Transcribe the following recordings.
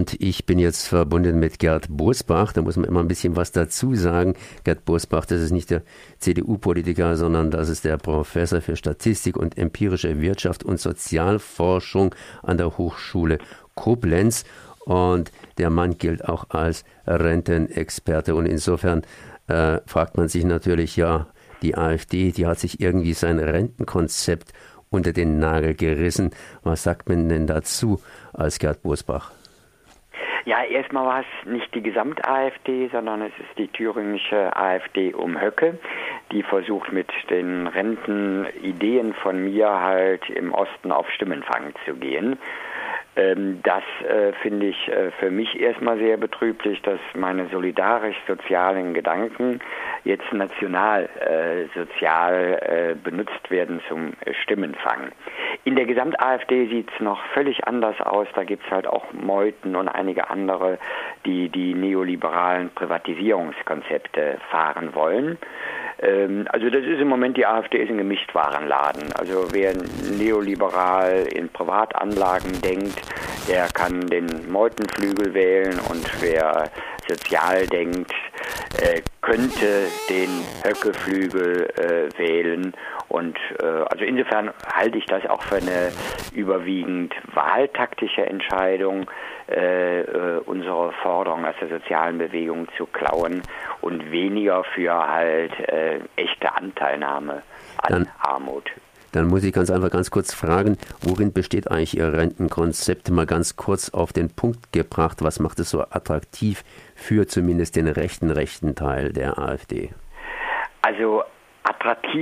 Und ich bin jetzt verbunden mit Gerd Bosbach. Da muss man immer ein bisschen was dazu sagen. Gerd Bosbach, das ist nicht der CDU-Politiker, sondern das ist der Professor für Statistik und empirische Wirtschaft und Sozialforschung an der Hochschule Koblenz. Und der Mann gilt auch als Rentenexperte. Und insofern äh, fragt man sich natürlich, ja, die AfD, die hat sich irgendwie sein Rentenkonzept unter den Nagel gerissen. Was sagt man denn dazu als Gerd Bosbach? Ja, erstmal war es nicht die Gesamt-AfD, sondern es ist die thüringische AfD um Höcke, die versucht mit den Rentenideen von mir halt im Osten auf Stimmenfang zu gehen. Ähm, das äh, finde ich äh, für mich erstmal sehr betrüblich, dass meine solidarisch-sozialen Gedanken jetzt national äh, äh, benutzt werden zum Stimmenfang. In der Gesamt-AfD sieht es noch völlig anders aus. Da gibt es halt auch Meuthen und einige andere, die die neoliberalen Privatisierungskonzepte fahren wollen. Ähm, also das ist im Moment, die AfD ist ein Gemischtwarenladen. Also wer neoliberal in Privatanlagen denkt, der kann den Meutenflügel wählen und wer sozial denkt, äh, könnte den Höckeflügel äh, wählen. Und äh, also insofern halte ich das auch für eine überwiegend wahltaktische Entscheidung, äh, äh, unsere Forderung aus der sozialen Bewegung zu klauen und weniger für halt äh, echte Anteilnahme an Dann. Armut. Dann muss ich ganz einfach ganz kurz fragen, worin besteht eigentlich Ihr Rentenkonzept? Mal ganz kurz auf den Punkt gebracht. Was macht es so attraktiv für zumindest den rechten, rechten Teil der AfD? Also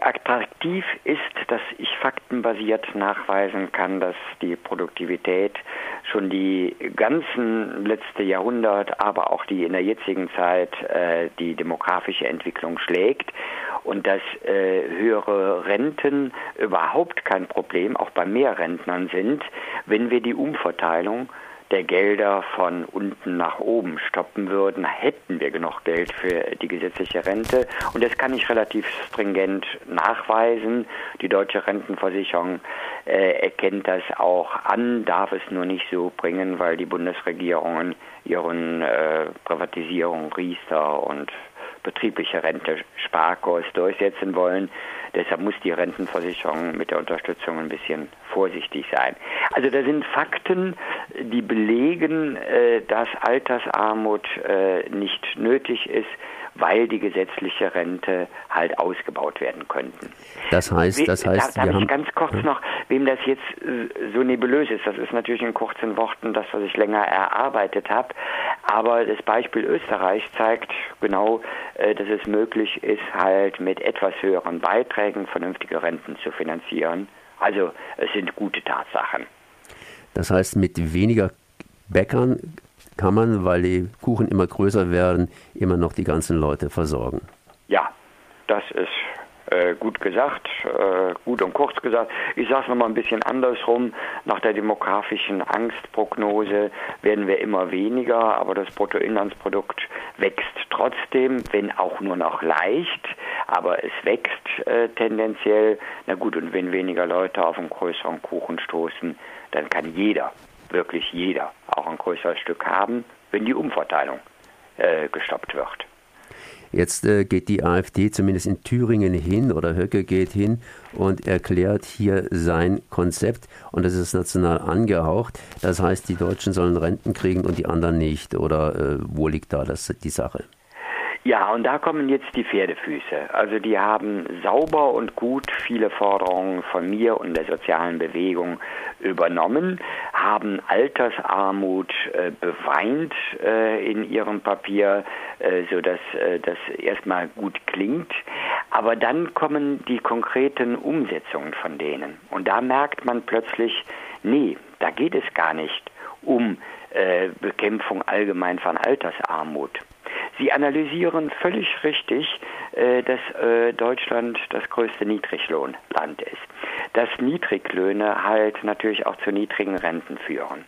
attraktiv ist, dass ich faktenbasiert nachweisen kann, dass die Produktivität schon die ganzen letzte Jahrhundert, aber auch die in der jetzigen Zeit äh, die demografische Entwicklung schlägt und dass äh, höhere Renten überhaupt kein Problem, auch bei Mehrrentnern sind, wenn wir die Umverteilung der Gelder von unten nach oben stoppen würden, hätten wir genug Geld für die gesetzliche Rente. Und das kann ich relativ stringent nachweisen. Die deutsche Rentenversicherung äh, erkennt das auch an, darf es nur nicht so bringen, weil die Bundesregierungen ihren äh, Privatisierung, Riester und betriebliche Rente Sparkurs durchsetzen wollen. Deshalb muss die Rentenversicherung mit der Unterstützung ein bisschen vorsichtig sein. Also da sind Fakten, die belegen, äh, dass Altersarmut äh, nicht nötig ist weil die gesetzliche Rente halt ausgebaut werden könnten. Das heißt, das heißt, da, darf ich ganz kurz ja. noch, wem das jetzt äh, so nebulös ist, das ist natürlich in kurzen Worten das, was ich länger erarbeitet habe, aber das Beispiel Österreich zeigt genau, äh, dass es möglich ist, halt mit etwas höheren Beiträgen vernünftige Renten zu finanzieren. Also es sind gute Tatsachen. Das heißt, mit weniger Bäckern kann man, weil die Kuchen immer größer werden, immer noch die ganzen Leute versorgen. Ja, das ist äh, gut gesagt, äh, gut und kurz gesagt. Ich sage es nochmal ein bisschen andersrum. Nach der demografischen Angstprognose werden wir immer weniger, aber das Bruttoinlandsprodukt wächst trotzdem, wenn auch nur noch leicht, aber es wächst äh, tendenziell. Na gut, und wenn weniger Leute auf einen größeren Kuchen stoßen, dann kann jeder wirklich jeder auch ein größeres Stück haben, wenn die Umverteilung äh, gestoppt wird. Jetzt äh, geht die AfD zumindest in Thüringen hin oder Höcke geht hin und erklärt hier sein Konzept und das ist national angehaucht. Das heißt, die Deutschen sollen Renten kriegen und die anderen nicht. Oder äh, wo liegt da das, die Sache? Ja, und da kommen jetzt die Pferdefüße. Also die haben sauber und gut viele Forderungen von mir und der sozialen Bewegung übernommen, haben Altersarmut äh, beweint äh, in ihrem Papier, äh, so dass äh, das erstmal gut klingt. Aber dann kommen die konkreten Umsetzungen von denen. Und da merkt man plötzlich, nee, da geht es gar nicht um äh, Bekämpfung allgemein von Altersarmut. Sie analysieren völlig richtig, äh, dass Deutschland das größte Niedriglohnland ist. Dass Niedriglöhne halt natürlich auch zu niedrigen Renten führen.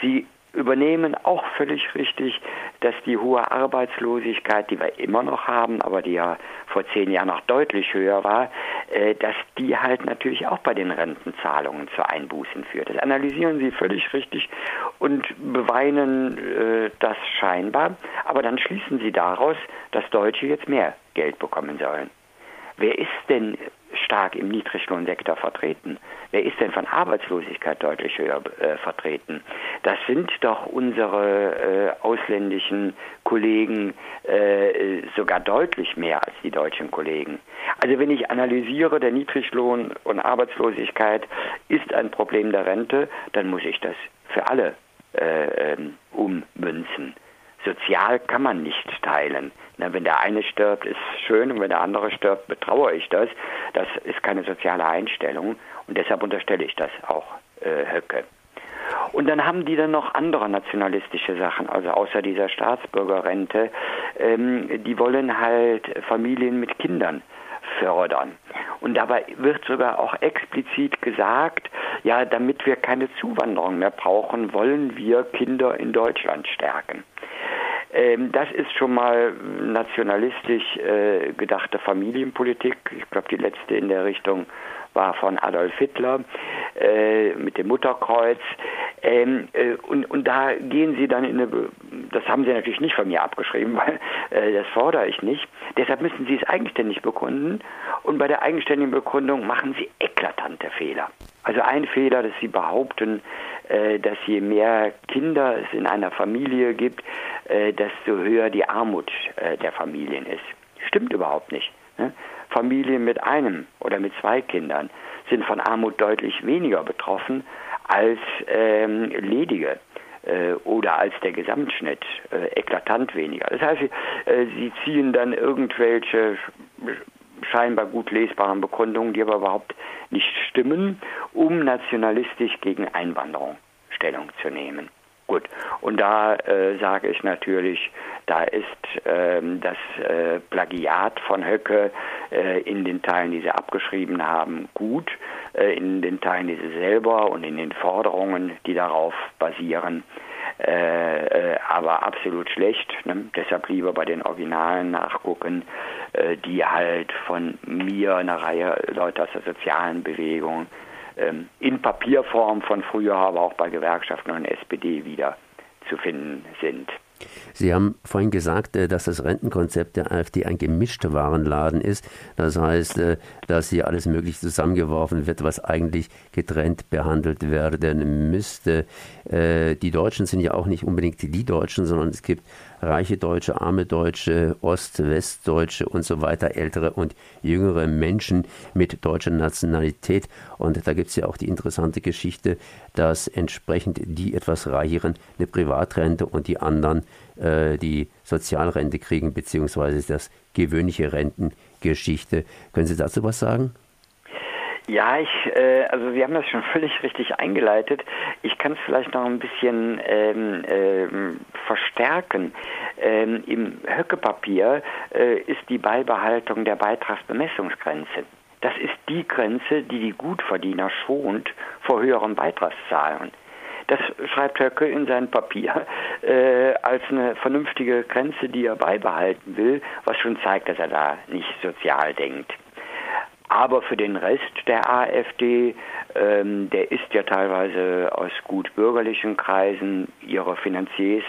Sie übernehmen auch völlig richtig, dass die hohe Arbeitslosigkeit, die wir immer noch haben, aber die ja vor zehn Jahren noch deutlich höher war, äh, dass die halt natürlich auch bei den Rentenzahlungen zu Einbußen führt. Das analysieren Sie völlig richtig und beweinen äh, das scheinbar, aber dann schließen Sie daraus, dass Deutsche jetzt mehr Geld bekommen sollen. Wer ist denn stark im Niedriglohnsektor vertreten? Wer ist denn von Arbeitslosigkeit deutlich höher äh, vertreten? Das sind doch unsere äh, ausländischen Kollegen äh, sogar deutlich mehr als die deutschen Kollegen. Also wenn ich analysiere, der Niedriglohn und Arbeitslosigkeit ist ein Problem der Rente, dann muss ich das für alle äh, ähm, ummünzen. Sozial kann man nicht teilen. Na, wenn der eine stirbt, ist schön und wenn der andere stirbt, betrauere ich das. Das ist keine soziale Einstellung und deshalb unterstelle ich das auch äh, Höcke. Und dann haben die dann noch andere nationalistische Sachen, also außer dieser Staatsbürgerrente. Ähm, die wollen halt Familien mit Kindern fördern. Und dabei wird sogar auch explizit gesagt, ja, damit wir keine Zuwanderung mehr brauchen, wollen wir Kinder in Deutschland stärken. Ähm, das ist schon mal nationalistisch äh, gedachte Familienpolitik. Ich glaube, die letzte in der Richtung war von Adolf Hitler äh, mit dem Mutterkreuz. Ähm, äh, und, und da gehen sie dann in eine, das haben sie natürlich nicht von mir abgeschrieben, weil äh, das fordere ich nicht. Deshalb müssen sie es eigenständig begründen und bei der eigenständigen Begründung machen sie eklatante Fehler. Also ein Fehler, dass sie behaupten, äh, dass je mehr Kinder es in einer Familie gibt, äh, desto höher die Armut äh, der Familien ist. Stimmt überhaupt nicht. Ne? Familien mit einem oder mit zwei Kindern sind von Armut deutlich weniger betroffen als ähm, ledige oder als der Gesamtschnitt eklatant weniger. Das heißt, sie ziehen dann irgendwelche scheinbar gut lesbaren Begründungen, die aber überhaupt nicht stimmen, um nationalistisch gegen Einwanderung Stellung zu nehmen. Gut, und da äh, sage ich natürlich, da ist ähm, das äh, Plagiat von Höcke äh, in den Teilen, die sie abgeschrieben haben, gut, äh, in den Teilen, die sie selber und in den Forderungen, die darauf basieren, äh, äh, aber absolut schlecht. Ne? Deshalb lieber bei den Originalen nachgucken, die halt von mir, einer Reihe Leute aus der sozialen Bewegung, ähm, in Papierform von früher, aber auch bei Gewerkschaften und SPD wieder zu finden sind. Sie haben vorhin gesagt, äh, dass das Rentenkonzept der AfD ein gemischter Warenladen ist. Das heißt, äh, dass hier alles Mögliche zusammengeworfen wird, was eigentlich getrennt behandelt werden müsste. Äh, die Deutschen sind ja auch nicht unbedingt die Deutschen, sondern es gibt reiche Deutsche, arme Deutsche, Ost-, Westdeutsche und so weiter, ältere und jüngere Menschen mit deutscher Nationalität. Und da gibt es ja auch die interessante Geschichte, dass entsprechend die etwas reicheren eine Privatrente und die anderen äh, die Sozialrente kriegen, beziehungsweise das gewöhnliche Rentengeschichte. Können Sie dazu was sagen? Ja, ich, äh, also Sie haben das schon völlig richtig eingeleitet. Ich kann es vielleicht noch ein bisschen ähm, ähm, verstärken. Ähm, Im Höckepapier äh, ist die Beibehaltung der Beitragsbemessungsgrenze. Das ist die Grenze, die die Gutverdiener schont vor höheren Beitragszahlen. Das schreibt Höcke in sein Papier äh, als eine vernünftige Grenze, die er beibehalten will, was schon zeigt, dass er da nicht sozial denkt. Aber für den Rest der AfD, ähm, der ist ja teilweise aus gut bürgerlichen Kreisen, ihre Finanziers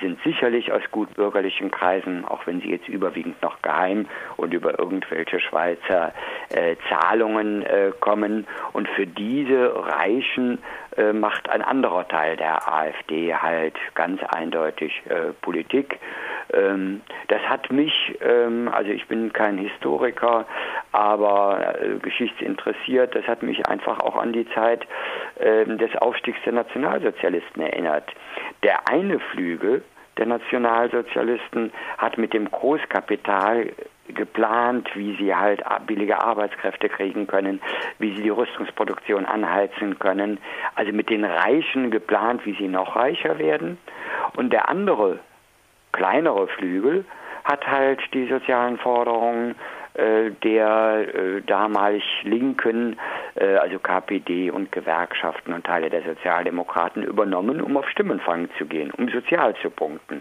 sind sicherlich aus gut bürgerlichen Kreisen, auch wenn sie jetzt überwiegend noch geheim und über irgendwelche Schweizer äh, Zahlungen äh, kommen. Und für diese Reichen äh, macht ein anderer Teil der AfD halt ganz eindeutig äh, Politik. Ähm, das hat mich, ähm, also ich bin kein Historiker, aber äh, geschichtsinteressiert, das hat mich einfach auch an die Zeit ähm, des Aufstiegs der Nationalsozialisten erinnert. Der eine Flügel der Nationalsozialisten hat mit dem Großkapital geplant, wie sie halt billige Arbeitskräfte kriegen können, wie sie die Rüstungsproduktion anheizen können. Also mit den Reichen geplant, wie sie noch reicher werden. Und der andere kleinere Flügel hat halt die sozialen Forderungen äh, der äh, damalig Linken, äh, also KPD und Gewerkschaften und Teile der Sozialdemokraten übernommen, um auf Stimmenfang zu gehen, um sozial zu punkten.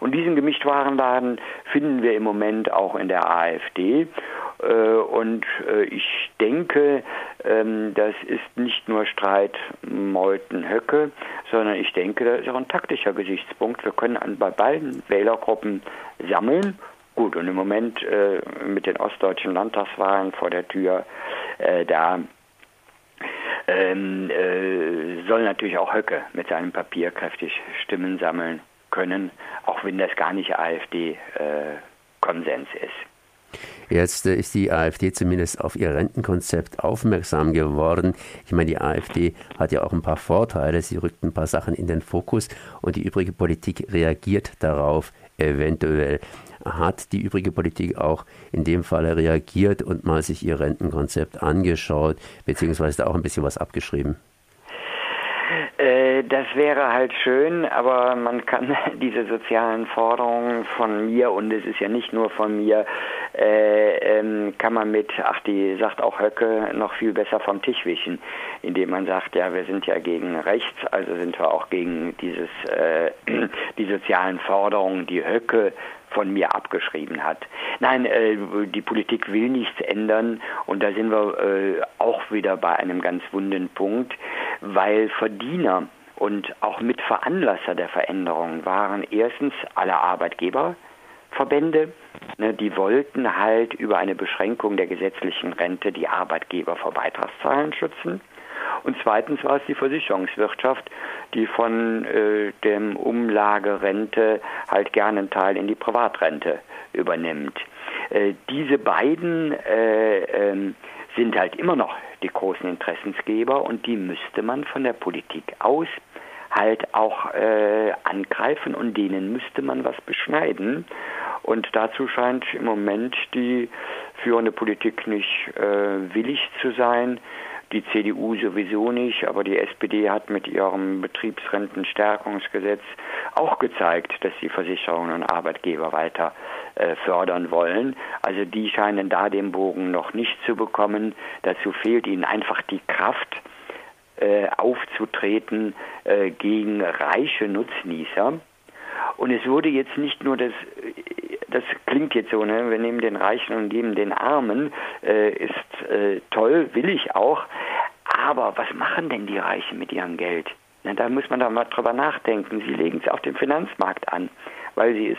Und diesen Gemischtwarenladen finden wir im Moment auch in der AfD. Äh, und äh, ich denke, ähm, das ist nicht nur Streit Meuthen-Höcke, sondern ich denke, das ist auch ein taktischer Gesichtspunkt. Wir können bei beiden Wählergruppen sammeln. Gut, und im Moment äh, mit den ostdeutschen Landtagswahlen vor der Tür, da ähm, äh, soll natürlich auch Höcke mit seinem Papier kräftig Stimmen sammeln können, auch wenn das gar nicht AfD-Konsens ist. Jetzt äh, ist die AfD zumindest auf ihr Rentenkonzept aufmerksam geworden. Ich meine, die AfD hat ja auch ein paar Vorteile. Sie rückt ein paar Sachen in den Fokus und die übrige Politik reagiert darauf eventuell. Hat die übrige Politik auch in dem Fall reagiert und mal sich ihr Rentenkonzept angeschaut, beziehungsweise auch ein bisschen was abgeschrieben? Das wäre halt schön, aber man kann diese sozialen Forderungen von mir, und es ist ja nicht nur von mir, äh, ähm, kann man mit, ach, die sagt auch Höcke, noch viel besser vom Tisch wischen, indem man sagt, ja, wir sind ja gegen rechts, also sind wir auch gegen dieses, äh, die sozialen Forderungen, die Höcke von mir abgeschrieben hat. Nein, äh, die Politik will nichts ändern und da sind wir äh, auch wieder bei einem ganz wunden Punkt, weil Verdiener und auch Mitveranlasser der Veränderung waren erstens alle Arbeitgeberverbände, ne, die wollten halt über eine Beschränkung der gesetzlichen Rente die Arbeitgeber vor Beitragszahlen schützen. Und zweitens war es die Versicherungswirtschaft, die von äh, dem Umlagerente halt gerne einen Teil in die Privatrente übernimmt. Äh, diese beiden äh, ähm, sind halt immer noch die großen Interessensgeber und die müsste man von der Politik aus halt auch äh, angreifen und denen müsste man was beschneiden. Und dazu scheint im Moment die führende Politik nicht äh, willig zu sein die CDU sowieso nicht, aber die SPD hat mit ihrem Betriebsrentenstärkungsgesetz auch gezeigt, dass sie Versicherungen und Arbeitgeber weiter äh, fördern wollen. Also die scheinen da den Bogen noch nicht zu bekommen. Dazu fehlt ihnen einfach die Kraft, äh, aufzutreten äh, gegen reiche Nutznießer. Und es wurde jetzt nicht nur das das klingt jetzt so, ne? wir nehmen den Reichen und geben den Armen, äh, ist äh, toll, will ich auch. Aber was machen denn die Reichen mit ihrem Geld? Na, da muss man doch mal drüber nachdenken. Sie legen es auf dem Finanzmarkt an, weil sie es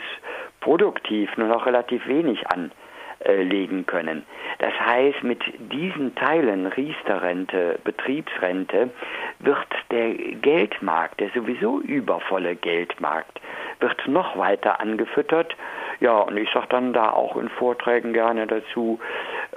produktiv nur noch relativ wenig anlegen können. Das heißt, mit diesen Teilen Riester-Rente, Betriebsrente wird der Geldmarkt, der sowieso übervolle Geldmarkt, wird noch weiter angefüttert ja, und ich sage dann da auch in Vorträgen gerne dazu,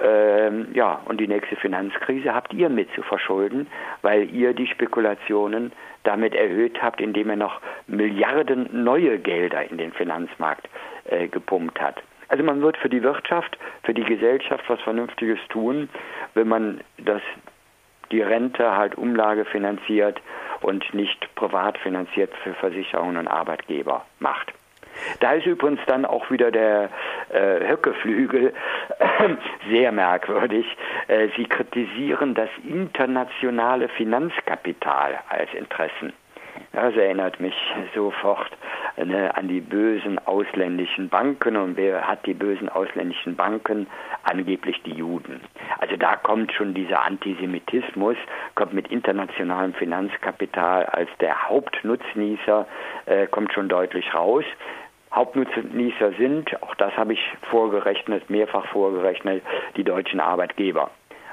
ähm, ja, und die nächste Finanzkrise habt ihr mit zu verschulden, weil ihr die Spekulationen damit erhöht habt, indem ihr noch Milliarden neue Gelder in den Finanzmarkt äh, gepumpt hat. Also man wird für die Wirtschaft, für die Gesellschaft was Vernünftiges tun, wenn man das die Rente halt Umlage finanziert und nicht privat finanziert für Versicherungen und Arbeitgeber macht. Da ist übrigens dann auch wieder der äh, Höckeflügel sehr merkwürdig. Äh, sie kritisieren das internationale Finanzkapital als Interessen. Das erinnert mich sofort ne, an die bösen ausländischen Banken. Und wer hat die bösen ausländischen Banken? Angeblich die Juden. Also da kommt schon dieser Antisemitismus, kommt mit internationalem Finanzkapital als der Hauptnutznießer, äh, kommt schon deutlich raus. Hauptnutznießer sind, auch das habe ich vorgerechnet, mehrfach vorgerechnet, die deutschen Arbeitgeber.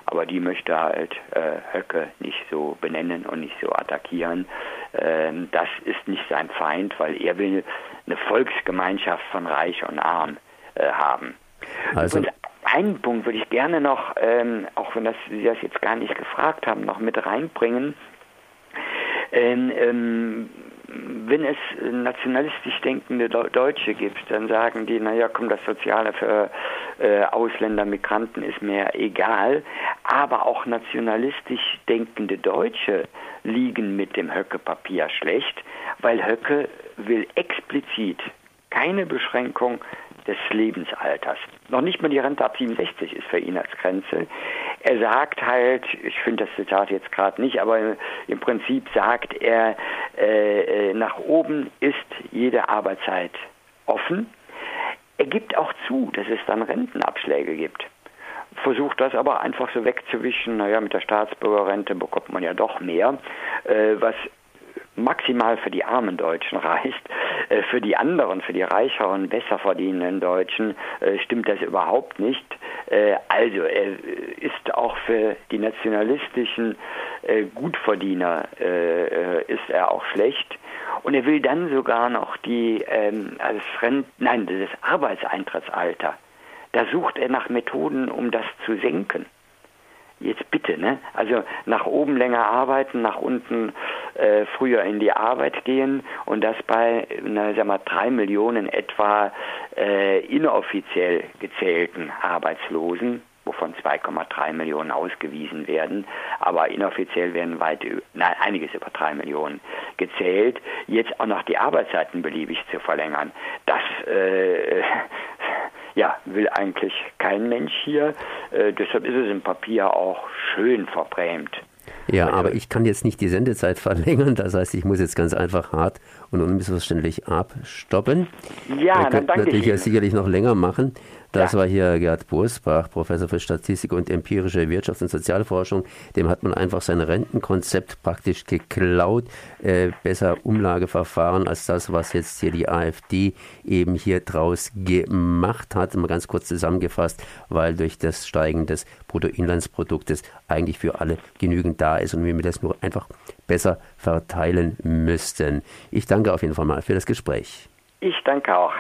Aber die möchte halt äh, Höcke nicht so benennen und nicht so attackieren. Ähm, das ist nicht sein Feind, weil er will eine Volksgemeinschaft von Reich und Arm äh, haben. Also. Und einen Punkt würde ich gerne noch, ähm, auch wenn das, Sie das jetzt gar nicht gefragt haben, noch mit reinbringen. Ähm, ähm wenn es nationalistisch denkende Deutsche gibt, dann sagen die, naja, komm, das Soziale für äh, Ausländer, Migranten ist mir egal. Aber auch nationalistisch denkende Deutsche liegen mit dem Höcke-Papier schlecht, weil Höcke will explizit keine Beschränkung des Lebensalters. Noch nicht mal die Rente ab 67 ist für ihn als Grenze. Er sagt halt, ich finde das Zitat jetzt gerade nicht, aber im Prinzip sagt er, äh, äh, nach oben ist jede Arbeitszeit offen. Er gibt auch zu, dass es dann Rentenabschläge gibt versucht das aber einfach so wegzuwischen. Naja, mit der Staatsbürgerrente bekommt man ja doch mehr, äh, was maximal für die armen Deutschen reicht. Äh, für die anderen, für die reicheren, besser verdienenden Deutschen äh, stimmt das überhaupt nicht. Äh, also er ist auch für die nationalistischen Gutverdiener ist er auch schlecht. Und er will dann sogar noch die ähm, als Rent nein, das Arbeitseintrittsalter. Da sucht er nach Methoden, um das zu senken. Jetzt bitte, ne? Also nach oben länger arbeiten, nach unten äh, früher in die Arbeit gehen und das bei, na, sag mal, drei Millionen etwa äh, inoffiziell gezählten Arbeitslosen, wovon 2,3 Millionen ausgewiesen werden, aber inoffiziell werden weit, nein, einiges über drei Millionen gezählt. Jetzt auch noch die Arbeitszeiten beliebig zu verlängern, das äh, ja, will eigentlich kein Mensch hier. Äh, deshalb ist es im Papier auch schön verbrämt. Ja, aber ich kann jetzt nicht die Sendezeit verlängern. Das heißt, ich muss jetzt ganz einfach hart und unmissverständlich abstoppen. Ja, Wir dann danke natürlich ja sicherlich noch länger machen. Das ja. war hier Gerd Bosbach, Professor für Statistik und empirische Wirtschafts- und Sozialforschung. Dem hat man einfach sein Rentenkonzept praktisch geklaut. Äh, besser Umlageverfahren als das, was jetzt hier die AfD eben hier draus gemacht hat. Mal ganz kurz zusammengefasst, weil durch das Steigen des Bruttoinlandsproduktes eigentlich für alle genügend da ist und wir das nur einfach besser verteilen müssten. Ich danke auf jeden Fall mal für das Gespräch. Ich danke auch.